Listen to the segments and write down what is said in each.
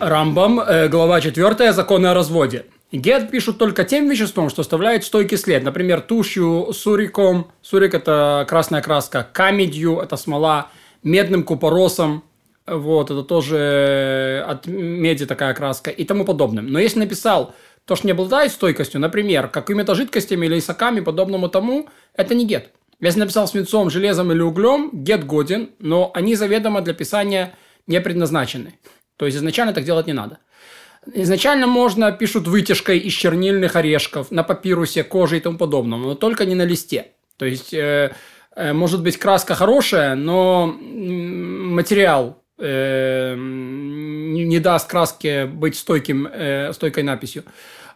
Рамбам, э, глава 4, законы о разводе. Гет пишут только тем веществом, что оставляет стойкий след. Например, тушью, суриком. Сурик – это красная краска. Камедью – это смола. Медным купоросом. Вот, это тоже от меди такая краска и тому подобным. Но если написал то, что не обладает стойкостью, например, какими-то жидкостями или соками, подобному тому, это не гет. Если написал свинцом, железом или углем, гет годен, но они заведомо для писания не предназначены. То есть изначально так делать не надо. Изначально можно, пишут вытяжкой из чернильных орешков, на папирусе, коже и тому подобном, но только не на листе. То есть, э, э, может быть, краска хорошая, но материал э, не даст краске быть стойким, э, стойкой написью.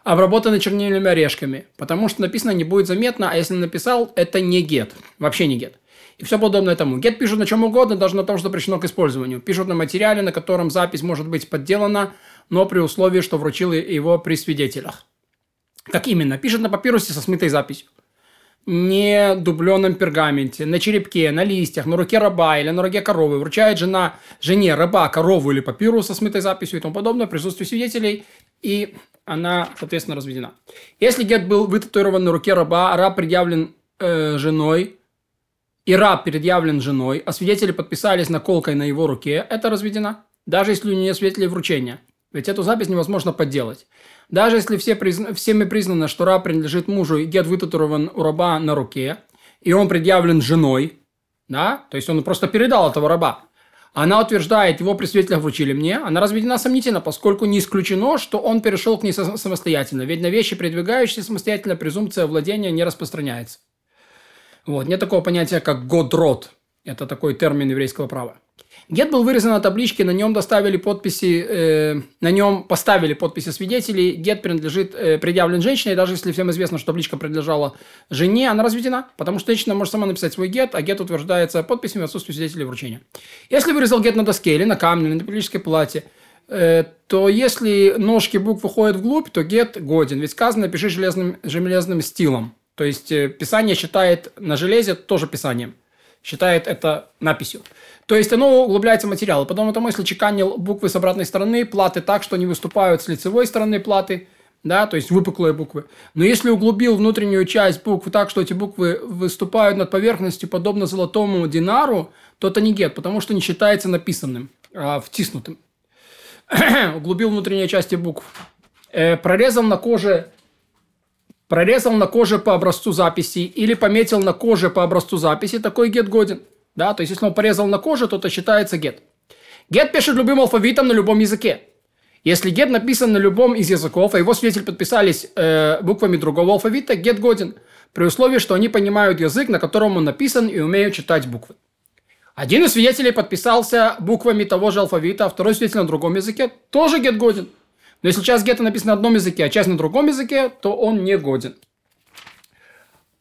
Обработаны чернильными орешками, потому что написано не будет заметно, а если написал, это не гет, вообще не гет и все подобное тому. Get пишут на чем угодно, даже на том, что запрещено к использованию. Пишут на материале, на котором запись может быть подделана, но при условии, что вручил его при свидетелях. Как именно? Пишут на папирусе со смытой записью. Не дубленном пергаменте, на черепке, на листьях, на руке раба или на руке коровы. Вручает жена жене раба корову или папирус со смытой записью и тому подобное в присутствии свидетелей. И она, соответственно, разведена. Если гет был вытатуирован на руке раба, раб предъявлен э, женой, и раб предъявлен женой, а свидетели подписались наколкой на его руке, это разведено. Даже если у нее свидетели вручения. Ведь эту запись невозможно подделать. Даже если все призна... всеми признано, что раб принадлежит мужу, и гет вытатуирован у раба на руке, и он предъявлен женой, да, то есть он просто передал этого раба, она утверждает, его при свидетелях вручили мне, она разведена сомнительно, поскольку не исключено, что он перешел к ней самостоятельно. Ведь на вещи, передвигающиеся самостоятельно, презумпция владения не распространяется. Вот. Нет такого понятия, как годрот. Это такой термин еврейского права. Гет был вырезан на табличке, на нем доставили подписи, э, на нем поставили подписи свидетелей. Гет принадлежит, э, предъявлен женщине, даже если всем известно, что табличка принадлежала жене, она разведена, потому что женщина может сама написать свой гет, а гет утверждается подписями в отсутствии свидетелей вручения. Если вырезал гет на доске или на камне, или на металлической плате, э, то если ножки букв выходят вглубь, то гет годен. Ведь сказано, пиши железным, железным стилом. То есть э, Писание считает на железе тоже Писанием. Считает это написью. То есть оно углубляется в материал. Потом это если чеканил буквы с обратной стороны платы так, что они выступают с лицевой стороны платы, да, то есть выпуклые буквы. Но если углубил внутреннюю часть букв так, что эти буквы выступают над поверхностью, подобно золотому динару, то это не гет, потому что не считается написанным, а втиснутым. углубил внутренние части букв. Э, прорезал на коже прорезал на коже по образцу записи или пометил на коже по образцу записи, такой гет годен. Да, то есть, если он порезал на коже, то это считается гет. Гет пишет любым алфавитом на любом языке. Если гет написан на любом из языков, а его свидетели подписались э, буквами другого алфавита, гет годен, при условии, что они понимают язык, на котором он написан, и умеют читать буквы. Один из свидетелей подписался буквами того же алфавита, а второй свидетель на другом языке, тоже гет годен. Но если часть гетто написана на одном языке, а часть на другом языке, то он не годен.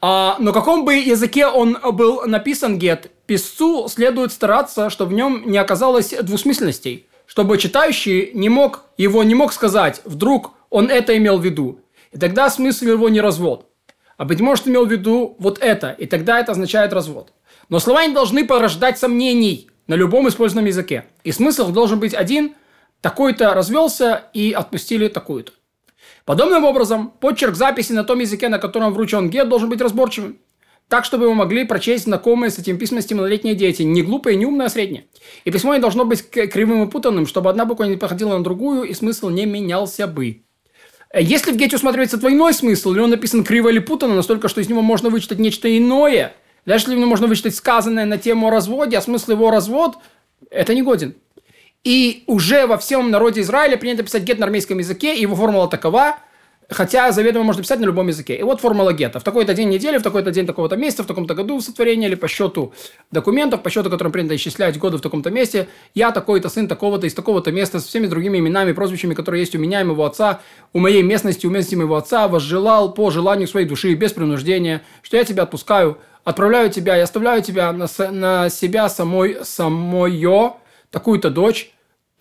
А на каком бы языке он был написан гет, писцу следует стараться, чтобы в нем не оказалось двусмысленностей, чтобы читающий не мог, его не мог сказать, вдруг он это имел в виду. И тогда смысл его не развод. А быть может, имел в виду вот это, и тогда это означает развод. Но слова не должны порождать сомнений на любом использованном языке. И смысл должен быть один, такой-то развелся и отпустили такую-то. Подобным образом, почерк записи на том языке, на котором вручен гет, должен быть разборчивым. Так, чтобы его могли прочесть знакомые с этим письмом малолетние дети, не глупые, не умные, а средние. И письмо не должно быть кривым и путанным, чтобы одна буква не походила на другую, и смысл не менялся бы. Если в гете усматривается двойной смысл, или он написан криво или путанно, настолько, что из него можно вычитать нечто иное, даже если можно вычитать сказанное на тему о разводе, а смысл его развод, это не годен. И уже во всем народе Израиля принято писать гет на армейском языке, и его формула такова, хотя заведомо можно писать на любом языке. И вот формула гета. В такой-то день недели, в такой-то день такого-то месяца, в таком-то году сотворения или по счету документов, по счету, которым принято исчислять годы в таком-то месте, я такой-то сын такого-то из такого-то места с всеми другими именами, прозвищами, которые есть у меня и моего отца, у моей местности, у местности моего отца, возжелал по желанию своей души, без принуждения, что я тебя отпускаю, отправляю тебя и оставляю тебя на, на себя самой, самое, такую-то дочь,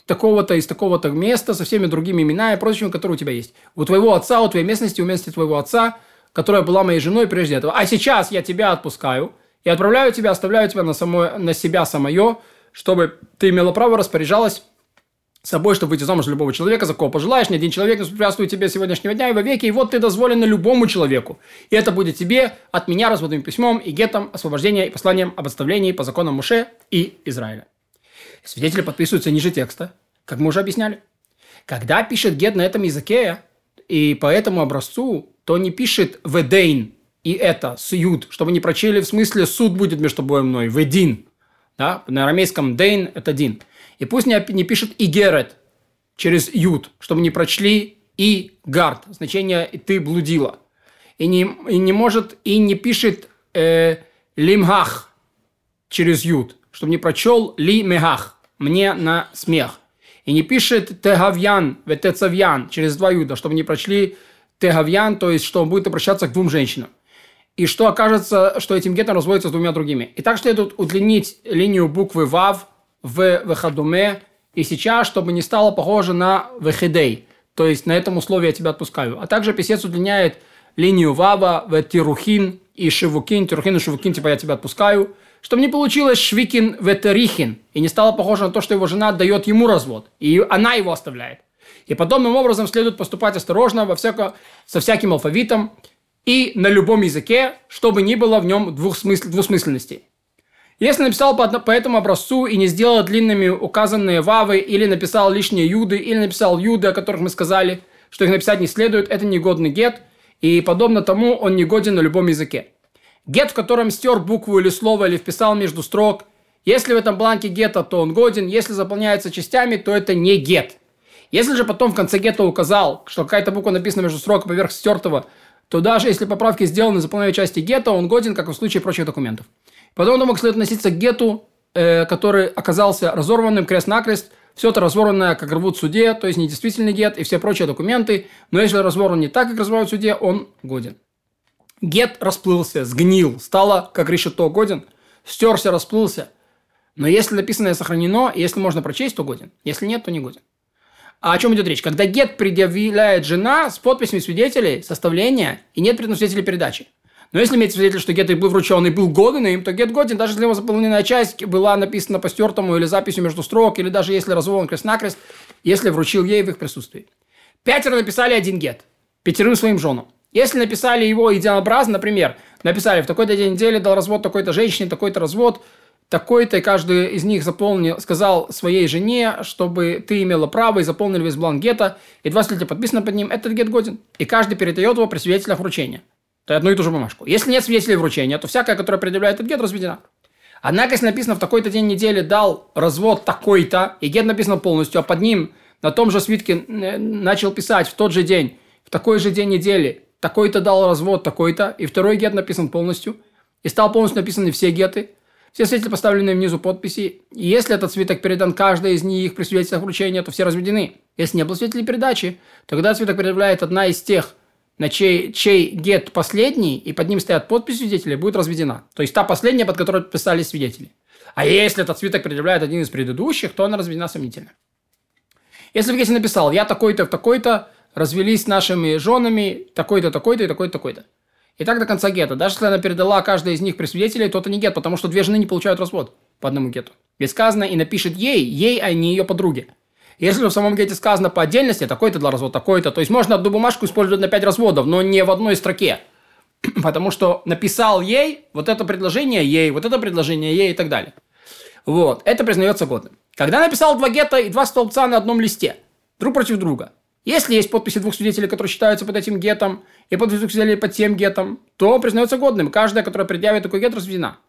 такого-то из такого-то места со всеми другими именами и прозвищами, которые у тебя есть. У твоего отца, у твоей местности, у местности твоего отца, которая была моей женой прежде этого. А сейчас я тебя отпускаю и отправляю тебя, оставляю тебя на, само, на себя самое, чтобы ты имела право распоряжалась собой, чтобы выйти замуж за любого человека, за кого пожелаешь. Ни один человек не препятствует тебе сегодняшнего дня и во веки. И вот ты дозволен любому человеку. И это будет тебе от меня разводным письмом и гетом освобождения и посланием об отставлении по законам Муше и Израиля. Свидетели подписываются ниже текста, как мы уже объясняли. Когда пишет гет на этом языке и по этому образцу, то не пишет «ведейн» и это, «сьюд», чтобы не прочили в смысле «суд будет между тобой и мной», «ведин». Да? На арамейском «дейн» – это «дин». И пусть не, не пишет «игерет» через «ют», чтобы не прочли «и гард», значение «ты блудила». И не, и не может, и не пишет э, «лимхах» через «ют», чтобы не прочел «ли мехах», «мне на смех». И не пишет «тегавьян», «ветецавьян» через два «юда», чтобы не прочли «тегавьян», то есть, что он будет обращаться к двум женщинам и что окажется, что этим гетом разводится с двумя другими. И так следует удлинить линию буквы «вав» в «вехадуме», и сейчас, чтобы не стало похоже на «вехидей», то есть на этом условии я тебя отпускаю. А также писец удлиняет линию «вава» в «тирухин» и «шивукин», «тирухин» и «шивукин», типа я тебя отпускаю, чтобы не получилось «швикин» в «терихин», и не стало похоже на то, что его жена дает ему развод, и она его оставляет. И подобным образом следует поступать осторожно во всяко, со всяким алфавитом, и на любом языке, чтобы не было в нем двухсмысл, двусмысленностей. Если написал по, по этому образцу и не сделал длинными указанные вавы, или написал лишние юды, или написал юды, о которых мы сказали, что их написать не следует, это негодный гет, и подобно тому он негоден на любом языке. Гет, в котором стер букву или слово, или вписал между строк, если в этом бланке гета, то он годен, если заполняется частями, то это не гет. Если же потом в конце гета указал, что какая-то буква написана между строк поверх стертого, то даже если поправки сделаны за половиной части гетто, он годен, как и в случае прочих документов. Мог следует относиться к гету, э, который оказался разорванным крест-накрест, все это разорванное, как рвут в суде, то есть недействительный гет и все прочие документы, но если разорван не так, как разрывают в суде, он годен. Гет расплылся, сгнил, стало, как решето, годен, стерся, расплылся. Но если написанное сохранено, если можно прочесть, то годен. Если нет, то не годен. А о чем идет речь? Когда гет предъявляет жена с подписями свидетелей составления и нет преднусвидетелей передачи. Но если имеется свидетель, что гет был вручен и был годен им, то гет годен, даже если его заполненная часть была написана по стертому или записью между строк, или даже если разорван крест-накрест, если вручил ей в их присутствии. Пятеро написали один гет, пятерым своим женам. Если написали его единообразно, например, написали в такой-то день недели дал развод такой-то женщине, такой-то развод – такой-то, и каждый из них заполнил, сказал своей жене, чтобы ты имела право, и заполнили весь бланк гета, и два свидетеля подписано под ним, этот гет годен. И каждый передает его при свидетелях вручения. То одну и ту же бумажку. Если нет свидетелей вручения, то всякая, которая предъявляет этот гет, разведена. Однако, если написано в такой-то день недели дал развод такой-то, и гет написано полностью, а под ним на том же свитке э, начал писать в тот же день, в такой же день недели, такой-то дал развод такой-то, и второй гет написан полностью, и стал полностью написаны все геты – все свидетели поставлены внизу подписи. И если этот свиток передан каждой из них при свидетельствах вручения, то все разведены. Если не было свидетелей передачи, то когда свиток предъявляет одна из тех, на чей, чей гет последний, и под ним стоят подписи свидетелей, будет разведена. То есть та последняя, под которой подписались свидетели. А если этот свиток предъявляет один из предыдущих, то она разведена сомнительно. Если в гете написал, я такой-то в такой-то, развелись с нашими женами, такой-то, такой-то и такой-то, такой-то. И так до конца гетто. Даже если она передала каждой из них при свидетеле, то это не гет, потому что две жены не получают развод по одному гету. Ведь сказано и напишет ей, ей, а не ее подруге. Если в самом гете сказано по отдельности, такой-то для развода, такой-то, то есть можно одну бумажку использовать на пять разводов, но не в одной строке. Потому что написал ей вот это предложение ей, вот это предложение ей и так далее. Вот, это признается годным. Когда написал два гетто и два столбца на одном листе, друг против друга, если есть подписи двух свидетелей, которые считаются под этим гетом, и подписи двух свидетелей под тем гетом, то признается годным. Каждая, которая предъявит такой гет, разведена.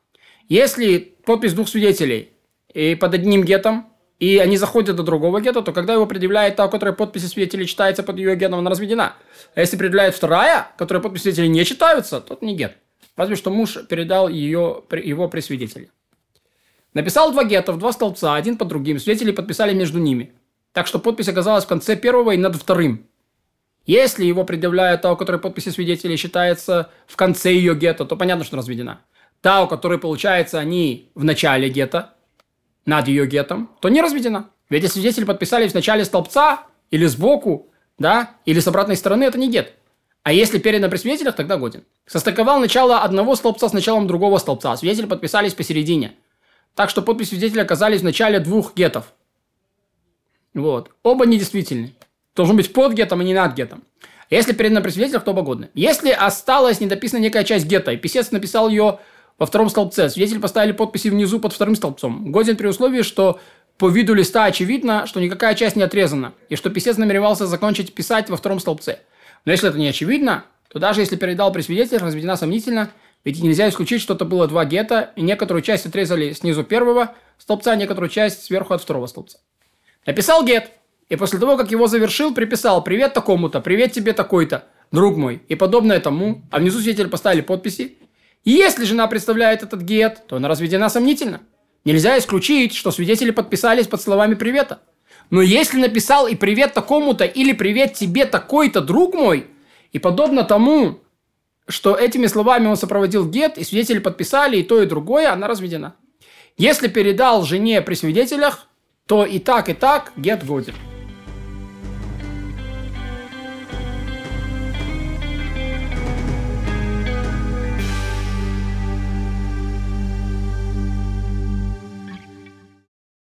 Если подпись двух свидетелей и под одним гетом, и они заходят до другого гета, то когда его предъявляет та, у которой подписи свидетелей читается под ее гетом, она разведена. А если предъявляет вторая, которая подписи свидетелей не читаются, то это не гет. Разве что муж передал ее, его при свидетеле. Написал два гета в два столбца, один под другим. Свидетели подписали между ними. Так что подпись оказалась в конце первого и над вторым. Если его предъявляет та, у которой подписи свидетелей считается в конце ее гетто, то понятно, что разведена. Та, у которой, получается, они в начале гетто, над ее гетом, то не разведена. Ведь если свидетели подписались в начале столбца или сбоку, да, или с обратной стороны, это не гет. А если передано при свидетелях, тогда годен. Состыковал начало одного столбца с началом другого столбца, а свидетели подписались посередине. Так что подпись свидетеля оказались в начале двух гетов. Вот. Оба недействительны. Должен быть под гетом, а не над гетом. Если передано при свидетелях, то оба годны. Если осталась недописана некая часть гетто, и писец написал ее во втором столбце, свидетель поставили подписи внизу под вторым столбцом, годен при условии, что по виду листа очевидно, что никакая часть не отрезана, и что писец намеревался закончить писать во втором столбце. Но если это не очевидно, то даже если передал при свидетелях, разведена сомнительно, ведь нельзя исключить, что это было два гетто, и некоторую часть отрезали снизу первого столбца, а некоторую часть сверху от второго столбца. Написал гет, и после того, как его завершил, приписал «Привет такому-то», «Привет тебе такой-то», «Друг мой» и подобное тому, а внизу свидетели поставили подписи. Если жена представляет этот гет, то она разведена сомнительно. Нельзя исключить, что свидетели подписались под словами привета. Но если написал и привет такому-то или привет тебе такой-то, друг мой, и подобно тому, что этими словами он сопроводил гет, и свидетели подписали и то, и другое, она разведена. Если передал жене при свидетелях, то и так, и так гет годен.